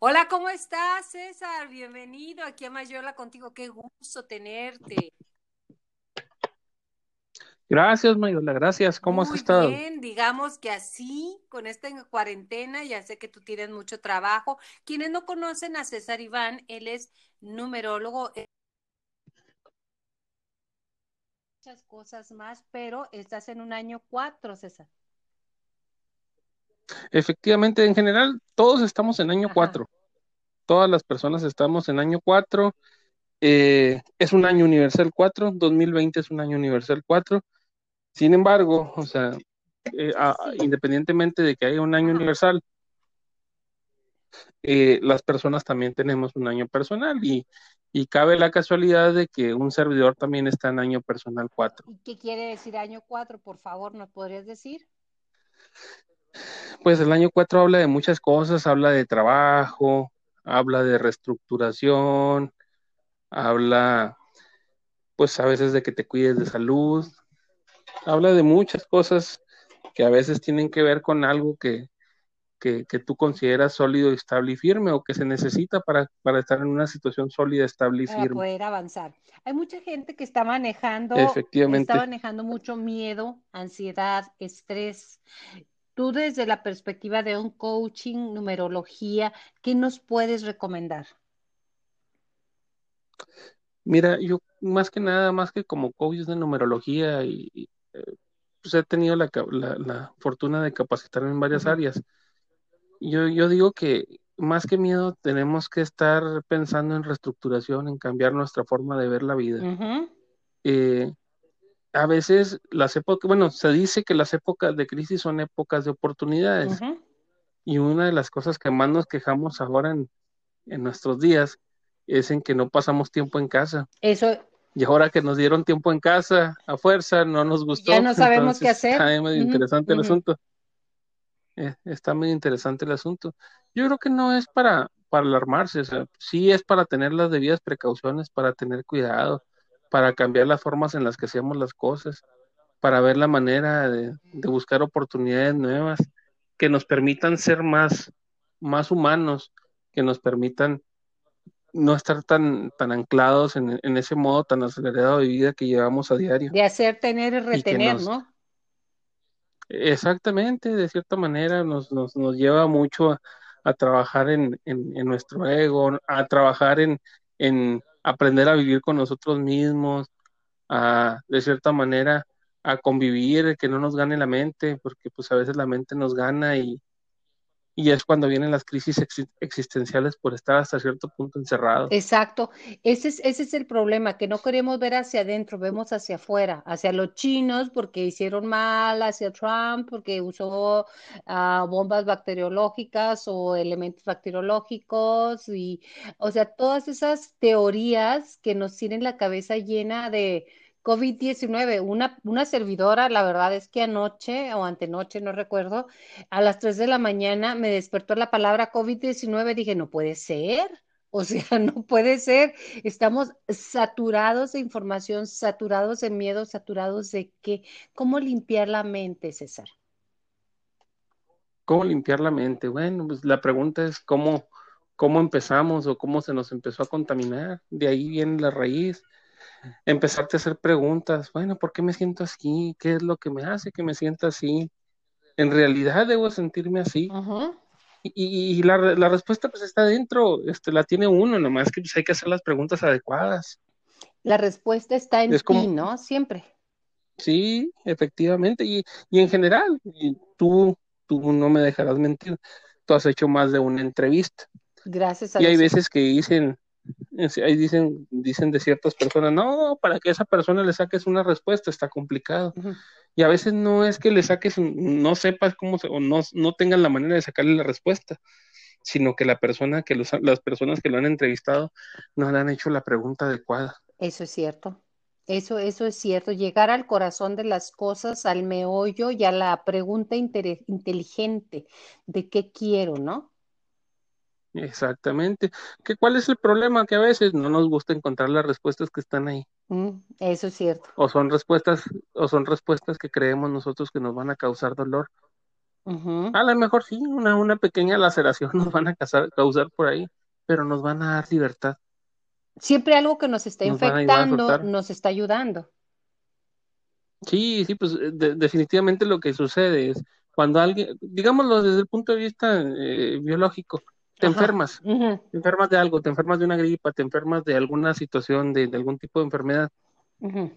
Hola, ¿cómo estás, César? Bienvenido aquí a Mayola contigo. Qué gusto tenerte. Gracias, Mayola, gracias. ¿Cómo has estado? bien, digamos que así, con esta cuarentena, ya sé que tú tienes mucho trabajo. Quienes no conocen a César Iván, él es numerólogo, muchas cosas más, pero estás en un año cuatro, César. Efectivamente, en general, todos estamos en año Ajá. 4. Todas las personas estamos en año 4. Eh, es un año universal 4. 2020 es un año universal 4. Sin embargo, o sea, eh, a- independientemente de que haya un año universal, eh, las personas también tenemos un año personal y, y cabe la casualidad de que un servidor también está en año personal 4. ¿Y qué quiere decir año cuatro? Por favor, ¿nos podrías decir? Pues el año 4 habla de muchas cosas, habla de trabajo, habla de reestructuración, habla pues a veces de que te cuides de salud, habla de muchas cosas que a veces tienen que ver con algo que, que, que tú consideras sólido, estable y firme o que se necesita para, para estar en una situación sólida, estable y para firme. poder avanzar. Hay mucha gente que está manejando, está Efectivamente. manejando mucho miedo, ansiedad, estrés. Tú desde la perspectiva de un coaching, numerología, ¿qué nos puedes recomendar? Mira, yo más que nada, más que como coach de numerología y, y, eh, pues he tenido la, la, la fortuna de capacitarme en varias áreas. Yo, yo digo que más que miedo tenemos que estar pensando en reestructuración, en cambiar nuestra forma de ver la vida. Eh, a veces las épocas, bueno, se dice que las épocas de crisis son épocas de oportunidades y una de las cosas que más nos quejamos ahora en, en nuestros días es en que no pasamos tiempo en casa. Eso, Y ahora que nos dieron tiempo en casa a fuerza, no nos ya gustó, no sabemos qué hacer. está medio interesante el asunto. Eh, está muy interesante el asunto. Yo creo que no es para, para alarmarse, o sea, sí es para tener las debidas precauciones, para tener cuidado, para cambiar las formas en las que hacemos las cosas, para ver la manera de, de buscar oportunidades nuevas que nos permitan ser más, más humanos, que nos permitan no estar tan, tan anclados en, en ese modo tan acelerado de vida que llevamos a diario De hacer, tener y retener, nos, ¿no? Exactamente, de cierta manera nos, nos, nos lleva mucho a, a trabajar en, en, en nuestro ego, a trabajar en, en aprender a vivir con nosotros mismos, a de cierta manera a convivir, que no nos gane la mente, porque pues a veces la mente nos gana y, y es cuando vienen las crisis ex- existenciales por estar hasta cierto punto encerrados. Exacto, ese es, ese es el problema, que no queremos ver hacia adentro, vemos hacia afuera, hacia los chinos porque hicieron mal, hacia Trump porque usó ah, bombas bacteriológicas o elementos bacteriológicos y, o sea, todas esas teorías que nos tienen la cabeza llena de covid diecinueve. Una, una servidora, la verdad es que anoche o antenoche, no recuerdo, a las 3 de la mañana me despertó la palabra covid diecinueve. dije, no puede ser. O sea, no puede ser. Estamos saturados de información, saturados de miedo, saturados de qué. ¿Cómo limpiar la mente, César? ¿Cómo limpiar la mente? Bueno, pues la pregunta es cómo, cómo empezamos o cómo se nos empezó a contaminar. De ahí viene la raíz empezarte a hacer preguntas, bueno, ¿por qué me siento así? ¿Qué es lo que me hace que me sienta así? ¿En realidad debo sentirme así? Y, y- y la, la respuesta pues está dentro, este, la tiene uno, nomás que pues, hay que hacer las preguntas adecuadas. La respuesta está en Es ti, como, ¿no? Siempre. sí, efectivamente, y, y en general, y tú, tú no me dejarás mentir, tú has hecho más de una entrevista. Gracias a Y hay veces que dicen, ahí dicen, dicen de ciertas personas, no, para que esa persona le saques una respuesta está complicado. Y a veces no es que le saques, un- no sepas cómo se, o no, no tengan la manera de sacarle la respuesta, sino que la persona que los, las personas que lo han entrevistado no le han hecho la pregunta adecuada. Eso es cierto. Eso, eso es cierto. Llegar al corazón de las cosas, al meollo y a la pregunta inteligente de qué quiero, ¿no? Exactamente. ¿Que cuál es el problema? Que a veces no nos gusta encontrar las respuestas que están ahí. Mm, eso es cierto. O son respuestas, o son respuestas que creemos nosotros que nos van a causar dolor. A lo mejor sí, una, una pequeña laceración nos van a causar, causar por ahí, pero nos van a dar libertad. Siempre algo que nos está infectando nos está ayudando. Sí, sí, pues definitivamente lo que sucede es cuando alguien, digámoslo desde el punto de vista eh, biológico, te enfermas, te enfermas de algo, te enfermas de una gripa, te enfermas de alguna situación, de, algún tipo de enfermedad.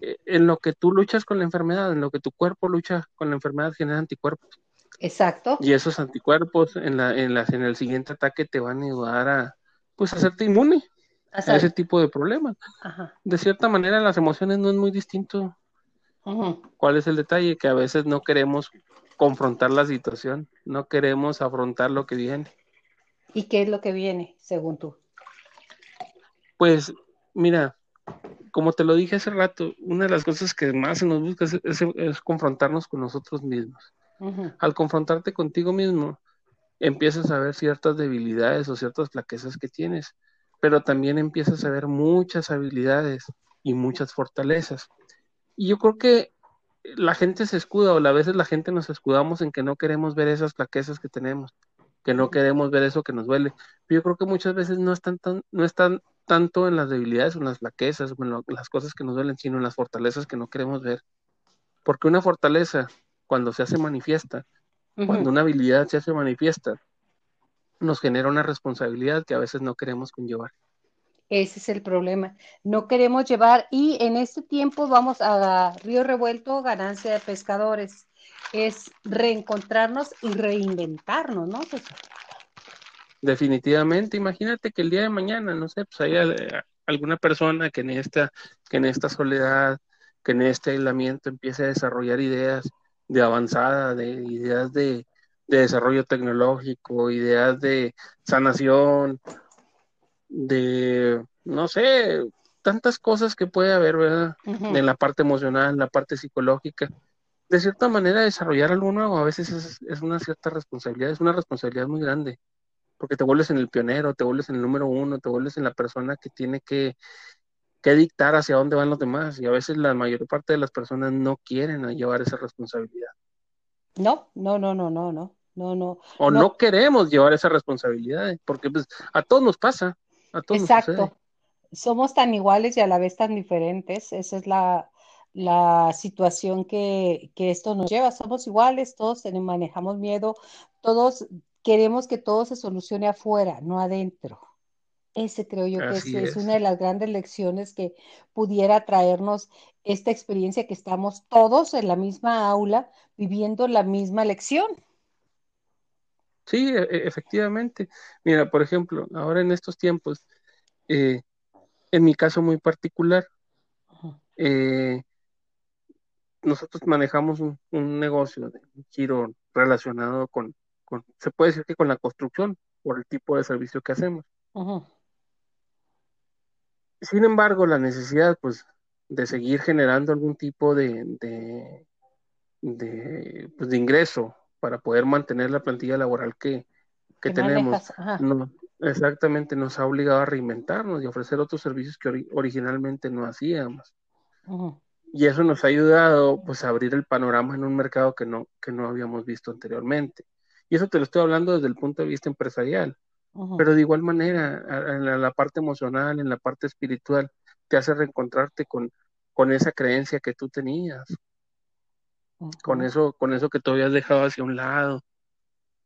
Eh, en lo que tú luchas con la enfermedad, en lo que tu cuerpo lucha con la enfermedad, genera anticuerpos. Exacto. Y esos anticuerpos en, la, en, en el siguiente ataque te van a ayudar a, pues, hacerte inmune a ese tipo de problemas. De cierta manera, las emociones no es muy distinto. ¿Cuál es el detalle? Que a veces no queremos confrontar la situación, no queremos afrontar lo que viene. ¿Y qué es lo que viene, según tú? Pues, mira, como te lo dije hace rato, una de las cosas que más se nos busca es, confrontarnos con nosotros mismos. Al confrontarte contigo mismo, empiezas a ver ciertas debilidades o ciertas flaquezas que tienes, pero también empiezas a ver muchas habilidades y muchas fortalezas. Y yo creo que la gente se escuda o a veces la gente nos escudamos en que no queremos ver esas flaquezas que tenemos, que no queremos ver eso que nos duele. Yo creo que muchas veces no están, tan, no están tanto en las debilidades o en las flaquezas o en las cosas que nos duelen, sino en las fortalezas que no queremos ver. Porque una fortaleza, cuando se hace manifiesta, cuando una habilidad se hace manifiesta, nos genera una responsabilidad que a veces no queremos conllevar. Ese es el problema. No queremos llevar, y en este tiempo vamos a Río Revuelto, ganancia de pescadores. Es reencontrarnos y reinventarnos, ¿no? Definitivamente, imagínate que el día de mañana, no sé, pues haya eh, alguna persona que en esta, que en esta soledad, que en este aislamiento empiece a desarrollar ideas de avanzada, de ideas de, de desarrollo tecnológico, ideas de sanación, de, no sé, tantas cosas que puede haber, ¿verdad? En la parte emocional, en la parte psicológica. De cierta manera, desarrollar algo nuevo a veces es, una cierta responsabilidad, es una responsabilidad muy grande, porque te vuelves en el pionero, te vuelves en el número uno, te vuelves en la persona que tiene que, que dictar hacia dónde van los demás, y a veces la mayor parte de las personas no quieren llevar esa responsabilidad. No, no, no, no, no, no. No, no. O no, queremos llevar esa responsabilidad, porque pues, a todos nos pasa. Exacto. Somos tan iguales y a la vez tan diferentes. Esa es la, situación que, esto nos lleva. Somos iguales, todos manejamos miedo, todos queremos que todo se solucione afuera, no adentro. Ese creo yo que es, es, una de las grandes lecciones que pudiera traernos esta experiencia que estamos todos en la misma aula viviendo la misma lección. Sí, e, e, efectivamente. Mira, por ejemplo, ahora en estos tiempos, eh, en mi caso muy particular, eh, nosotros manejamos un, negocio de un giro relacionado con, se puede decir que con la construcción, por el tipo de servicio que hacemos. Sin embargo, la necesidad, pues, de seguir generando algún tipo de, de, de, pues, de ingreso para poder mantener la plantilla laboral que, tenemos. No, exactamente, nos ha obligado a reinventarnos y ofrecer otros servicios que originalmente no hacíamos. Y eso nos ha ayudado pues a abrir el panorama en un mercado que no, que no habíamos visto anteriormente. Y eso te lo estoy hablando desde el punto de vista empresarial. Pero de igual manera, en la, parte emocional, en la parte espiritual, te hace reencontrarte con, con esa creencia que tú tenías, con eso, con eso que tú habías dejado hacia un lado.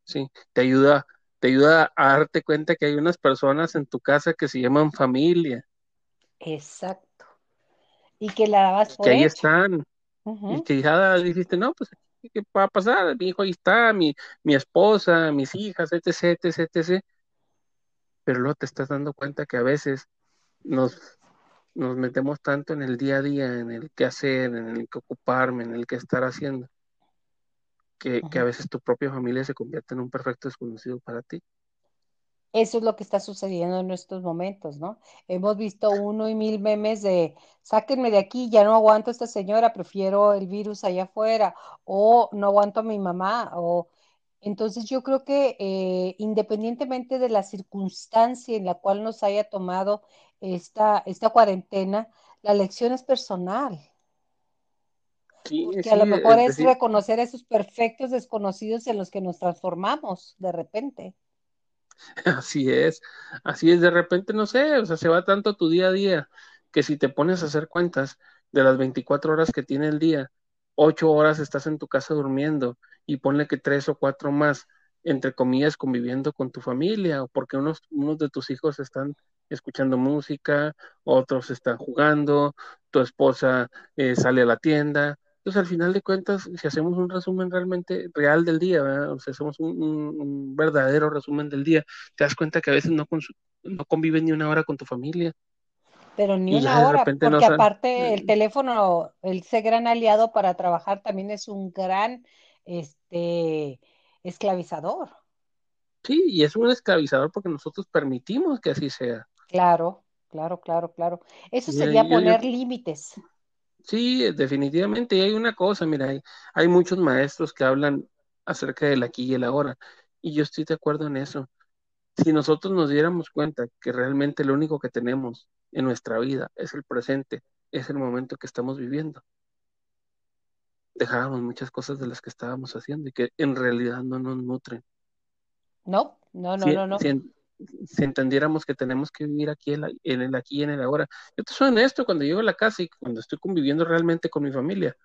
Sí, te ayuda, te ayuda a darte cuenta que hay unas personas en tu casa que se llaman familia. Exacto. Y que la dabas por Que ahí están. Y que ya dijiste, no, pues, ¿qué va a pasar? Mi hijo ahí está, mi, mi esposa, mis hijas, etc, etc, etc. Pero luego te estás dando cuenta que a veces nos nos metemos tanto en el día a día, en el qué hacer, en el que ocuparme, en el qué estar haciendo, que, a veces tu propia familia se convierte en un perfecto desconocido para ti. Eso es lo que está sucediendo en estos momentos, ¿no? Hemos visto uno y mil memes de sáquenme de aquí, ya no aguanto a esta señora, prefiero el virus allá afuera, o no aguanto a mi mamá, o entonces yo creo que eh, independientemente de la circunstancia en la cual nos haya tomado esta, esta cuarentena, la lección es personal. Sí, porque a lo mejor es es reconocer esos perfectos desconocidos en los que nos transformamos de repente. así es, así es, de repente no sé, o sea, se va tanto tu día a día que si te pones a hacer cuentas de las 24 horas que tiene el día, 8 horas estás en tu casa durmiendo y ponle que tres o cuatro más, entre comillas, conviviendo con tu familia, o porque unos, unos de tus hijos están escuchando música, otros están jugando, tu esposa eh, sale a la tienda. Entonces, al final de cuentas, si hacemos un resumen realmente real del día, ¿verdad? O sea, hacemos un, un- un verdadero resumen del día, te das cuenta que a veces no, no convives ni una hora con tu familia Pero ni una hora, no porque aparte el teléfono, ese gran aliado para trabajar también es un gran, este, esclavizador. Sí, y es un esclavizador porque nosotros permitimos que así sea. Claro, claro, claro, claro. Eso sería yo, yo, poner límites, sí, definitivamente, y hay una cosa, mira, hay, hay muchos maestros que hablan acerca del aquí y el ahora, y yo estoy de acuerdo en eso. Si nosotros nos diéramos cuenta que realmente lo único que tenemos en nuestra vida es el presente, es el momento que estamos viviendo, dejábamos muchas cosas de las que estábamos haciendo y que en realidad no nos nutren. ¿no? No, no, si, no, no. si, si entendiéramos que tenemos que vivir aquí en, la- en el aquí y en el ahora. Yo te soy honesto, cuando llego a la casa y cuando estoy conviviendo realmente con mi familia,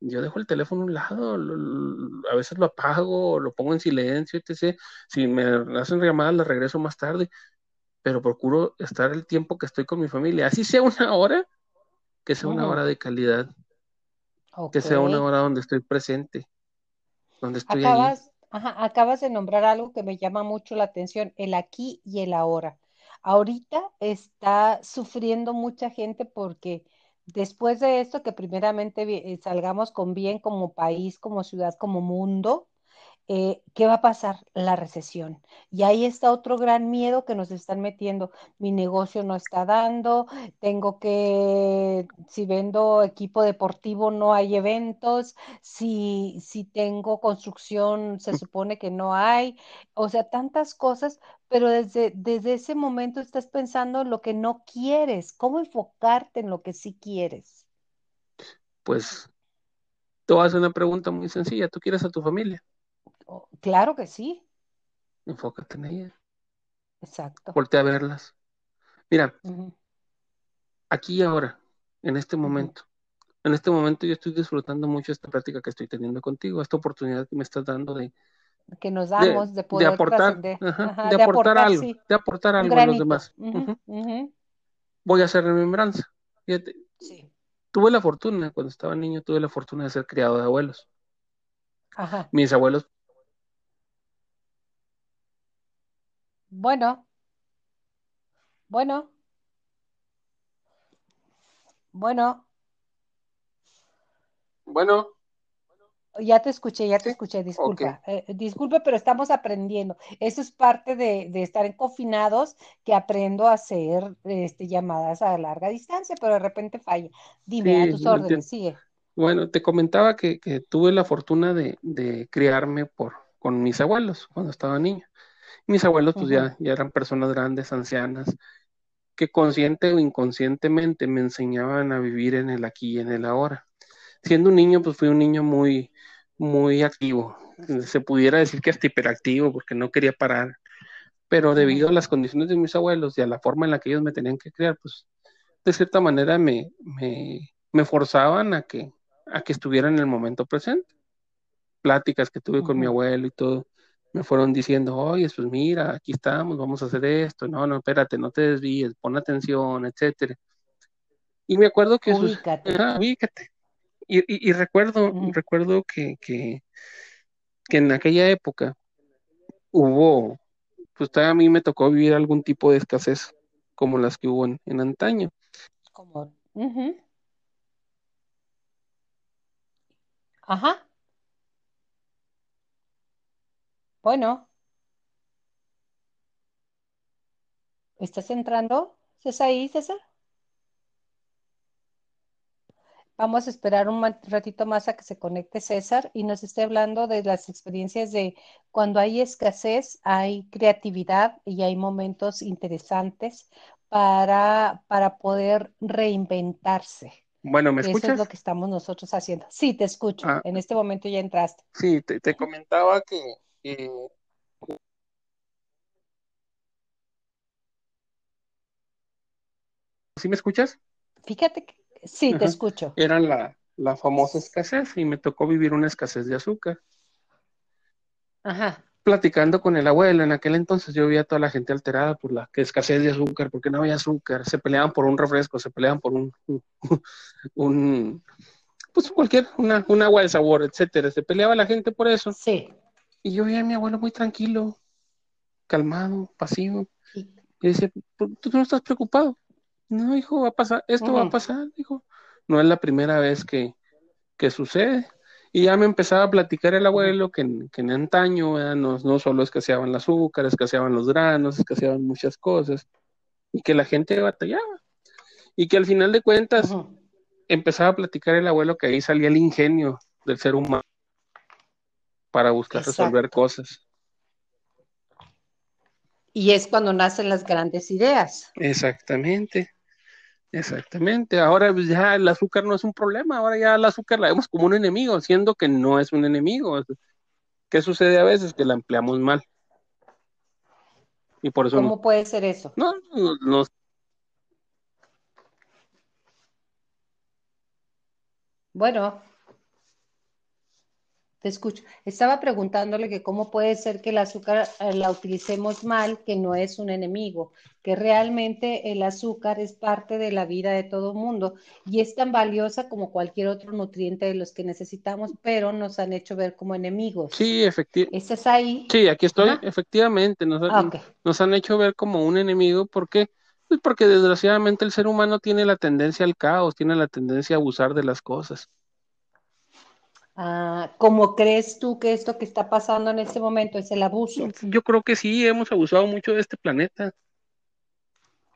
yo dejo el teléfono a un lado, lo- lo- a veces lo apago, lo pongo en silencio, etc. Si me hacen llamadas, las regreso más tarde, pero procuro estar el tiempo que estoy con mi familia, así sea una hora, que sea una Ujú, hora de calidad, que sea una hora donde estoy presente, donde estoy ajá, acabas de nombrar algo que me llama mucho la atención, el aquí y el ahora. Ahorita está sufriendo mucha gente porque después de esto, que primeramente eh, salgamos con bien como país, como ciudad, como mundo, eh, ¿qué va a pasar? La recesión. Y ahí está otro gran miedo que nos están metiendo. Mi negocio no está dando, tengo que, si vendo equipo deportivo, no hay eventos, si, si tengo construcción, se supone que no hay, o sea, tantas cosas, pero desde, desde ese momento estás pensando en lo que no quieres, cómo enfocarte en lo que sí quieres. Pues a hacer una pregunta muy sencilla. ¿Tú quieres a tu familia? Oh, claro que sí, Enfócate en ella, exacto. voltea a verlas. Mira, aquí y ahora, en este momento. En este momento yo estoy disfrutando mucho esta práctica que estoy teniendo contigo, esta oportunidad que me estás dando de, que nos de, damos de de poder aportar, ajá, ajá, de de aportar aportar, algo, sí, de aportar algo a los demás. Voy a hacer remembranza. Fíjate, Sí, tuve la fortuna, cuando estaba niño, tuve la fortuna de ser criado de abuelos. ajá. Mis abuelos, Bueno, bueno, bueno, bueno, ya te escuché, ya te sí, escuché, disculpa, eh, disculpe, pero estamos aprendiendo. Eso es parte de, de estar confinados, que aprendo a hacer este, llamadas a larga distancia, pero de repente falla. Dime, a tus órdenes, entiendo. sigue. Bueno, te comentaba que, que tuve la fortuna de, de criarme por, con mis abuelos cuando estaba niño. Mis abuelos pues ya, ya eran personas grandes, ancianas, que consciente o inconscientemente me enseñaban a vivir en el aquí y en el ahora. Siendo un niño, pues fui un niño muy, muy activo. Se pudiera decir que hasta hiperactivo porque no quería parar, pero debido a las condiciones de mis abuelos y a la forma en la que ellos me tenían que criar, pues de cierta manera me, me, me forzaban a que, a que estuviera en el momento presente. Pláticas que tuve con mi abuelo y todo, me fueron diciendo, oye, pues mira, aquí estamos, vamos a hacer esto, no, no, espérate, no te desvíes, pon atención, etcétera. Y me acuerdo que sus, Ubícate. ah, fíjate, y, y, y recuerdo, recuerdo que, que, que en aquella época hubo, pues a mí me tocó vivir algún tipo de escasez como las que hubo en, en antaño. Como. Ajá, bueno, ¿estás entrando? ¿Estás ahí, César? Vamos a esperar un ma- ratito más a que se conecte César y nos esté hablando de las experiencias de cuando hay escasez, hay creatividad y hay momentos interesantes para, para poder reinventarse. Bueno, ¿me Eso es escuchas? lo que estamos nosotros haciendo. Sí, te escucho. Ah, En este momento ya entraste. sí, te, te comentaba que, eh, ¿sí me escuchas? Fíjate que sí, te escucho. Eran la, la famosa escasez y me tocó vivir una escasez de azúcar. Ajá. Platicando con el abuelo, en aquel entonces yo veía a toda la gente alterada por la que escasez de azúcar, porque no había azúcar, se peleaban por un refresco, se peleaban por un, un, un pues cualquier, una, un agua de sabor, etcétera, se peleaba la gente por eso. Sí. Y yo veía a mi abuelo muy tranquilo, calmado, pasivo, Y- decía, "¿Por- ¿tú no estás preocupado? No, hijo, va a pasar, esto va a ujú, pasar, hijo. No es la primera vez que, que sucede. Y ya me empezaba a platicar el abuelo que, en- que en antaño no, no solo escaseaban el azúcar, escaseaban los granos, escaseaban muchas cosas, y que la gente batallaba. Y que al final de cuentas empezaba a platicar el abuelo que ahí salía el ingenio del ser humano para buscar resolver cosas. Y es cuando nacen las grandes ideas. Exactamente, exactamente. Ahora pues, ya el azúcar no es un problema, ahora ya el azúcar la vemos como un enemigo, siendo que no es un enemigo. ¿Qué sucede a veces? Que la empleamos mal. Y por eso no, ¿Cómo puede ser eso? no, no, no- Bueno, te escucho. Estaba preguntándole que cómo puede ser que el azúcar eh, la utilicemos mal, que no es un enemigo, que realmente el azúcar es parte de la vida de todo mundo y es tan valiosa como cualquier otro nutriente de los que necesitamos, pero nos han hecho ver como enemigos. sí, efectivamente. ¿Ese es ahí? Sí, aquí estoy, Ajá. efectivamente, nos, Ah, nos han hecho ver como un enemigo, ¿por qué? Pues porque desgraciadamente el ser humano tiene la tendencia al caos, tiene la tendencia a abusar de las cosas. Ah, ¿cómo crees tú que esto que está pasando en este momento es el abuso? Yo creo que sí, hemos abusado mucho de este planeta,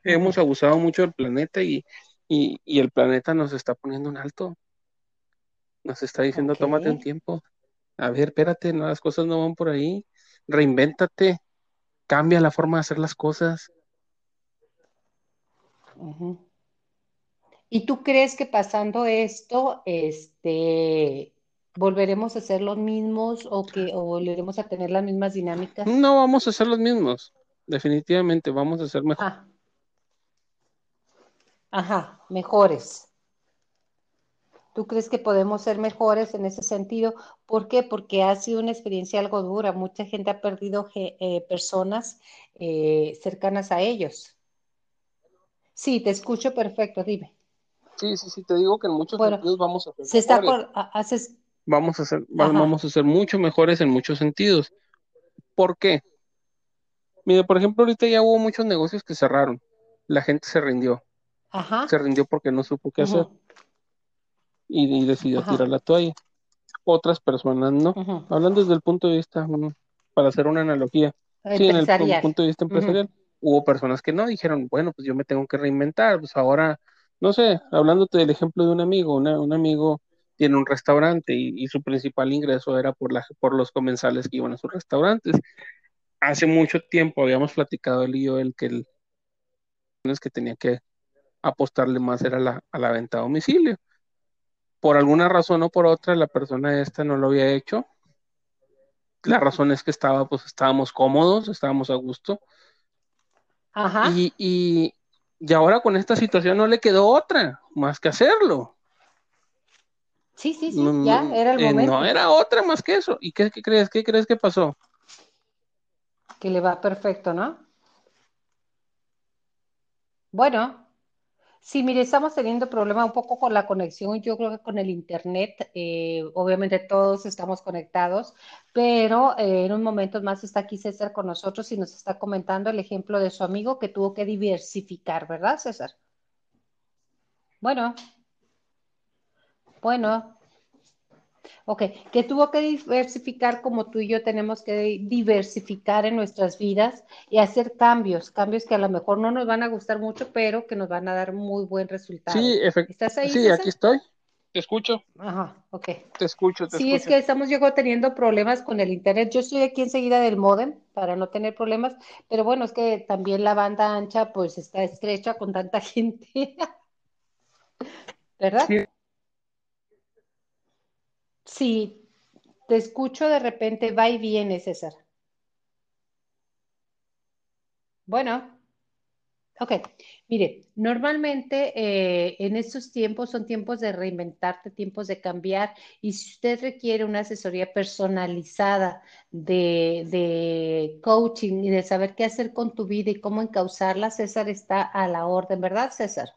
hemos abusado mucho del planeta y, y, y el planeta nos está poniendo un alto, nos está diciendo, tómate un tiempo, a ver, espérate, no, las cosas no van por ahí, reinvéntate, cambia la forma de hacer las cosas. ¿Y tú crees que pasando esto, este, volveremos a ser los mismos o que o volveremos a tener las mismas dinámicas? No vamos a ser los mismos, definitivamente, vamos a ser mejor. Ah, ajá, mejores. ¿Tú crees que podemos ser mejores en ese sentido? ¿Por qué? Porque ha sido una experiencia algo dura. Mucha gente ha perdido eh, personas eh, cercanas a ellos. Sí, te escucho perfecto, dime. Sí, sí, sí, te digo que en muchos Bueno, sentidos vamos a ser se está mejores, por, ha- haces, vamos a ser, ajá, vamos a ser mucho mejores en muchos sentidos. ¿Por qué? Mire, por ejemplo, ahorita ya hubo muchos negocios que cerraron, la gente se rindió, se rindió porque no supo qué hacer. Y, y decidió tirar la toalla. Otras personas no. Hablando desde el punto de vista, mm, para hacer una analogía, sí, en el punto de vista empresarial, hubo personas que no, dijeron, bueno, pues yo me tengo que reinventar, pues ahora, no sé, hablándote del ejemplo de un amigo, una- un amigo tiene un restaurante y, y su principal ingreso era por, la, por los comensales que iban a sus restaurantes. Hace mucho tiempo habíamos platicado él y yo el que el que tenía que apostarle más era la, a la venta a domicilio. Por alguna razón o por otra, la persona esta no lo había hecho. La razón es que estaba, pues estábamos cómodos, estábamos a gusto. Ajá, Y, y, y ahora con esta situación no le quedó otra más que hacerlo. Sí, sí, No, sí, ya no, era el eh, no momento era otra más que eso. ¿Y qué, qué crees? ¿Qué crees que pasó? que le va perfecto, ¿no? Bueno, sí, mire, estamos teniendo problema un poco con la conexión, yo creo que con el internet, eh, obviamente todos estamos conectados, pero eh, en un momento más está aquí César con nosotros y nos está comentando el ejemplo de su amigo que tuvo que diversificar, ¿verdad, César? Bueno, bueno, ok, que tuvo que diversificar como tú y yo tenemos que diversificar en nuestras vidas y hacer cambios, cambios que a lo mejor no nos van a gustar mucho, pero que nos van a dar muy buen resultado. Sí, ¿Estás ahí, sí, César? aquí estoy. Te escucho, Ajá, ok. te escucho, te Sí, es escucho. que estamos yo teniendo problemas con el internet. Yo estoy aquí enseguida del módem para no tener problemas, pero bueno, es que también la banda ancha pues está estrecha con tanta gente. ¿verdad? Sí. te escucho de repente, va y viene, César. Bueno. Ok, mire, normalmente eh, en estos tiempos son tiempos de reinventarte, tiempos de cambiar, y si usted requiere una asesoría personalizada de, de coaching y de saber qué hacer con tu vida y cómo encauzarla, César está a la orden, ¿verdad, César?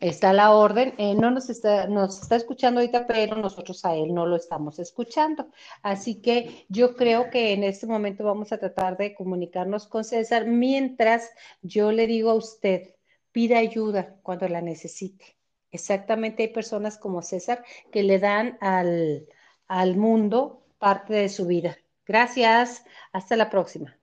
Está la orden, eh, no nos está, nos está escuchando ahorita, pero nosotros a él no lo estamos escuchando. Así que yo creo que en este momento vamos a tratar de comunicarnos con César mientras yo le digo a usted, pida ayuda cuando la necesite. Exactamente, hay personas como César que le dan al, al mundo parte de su vida. Gracias, hasta la próxima.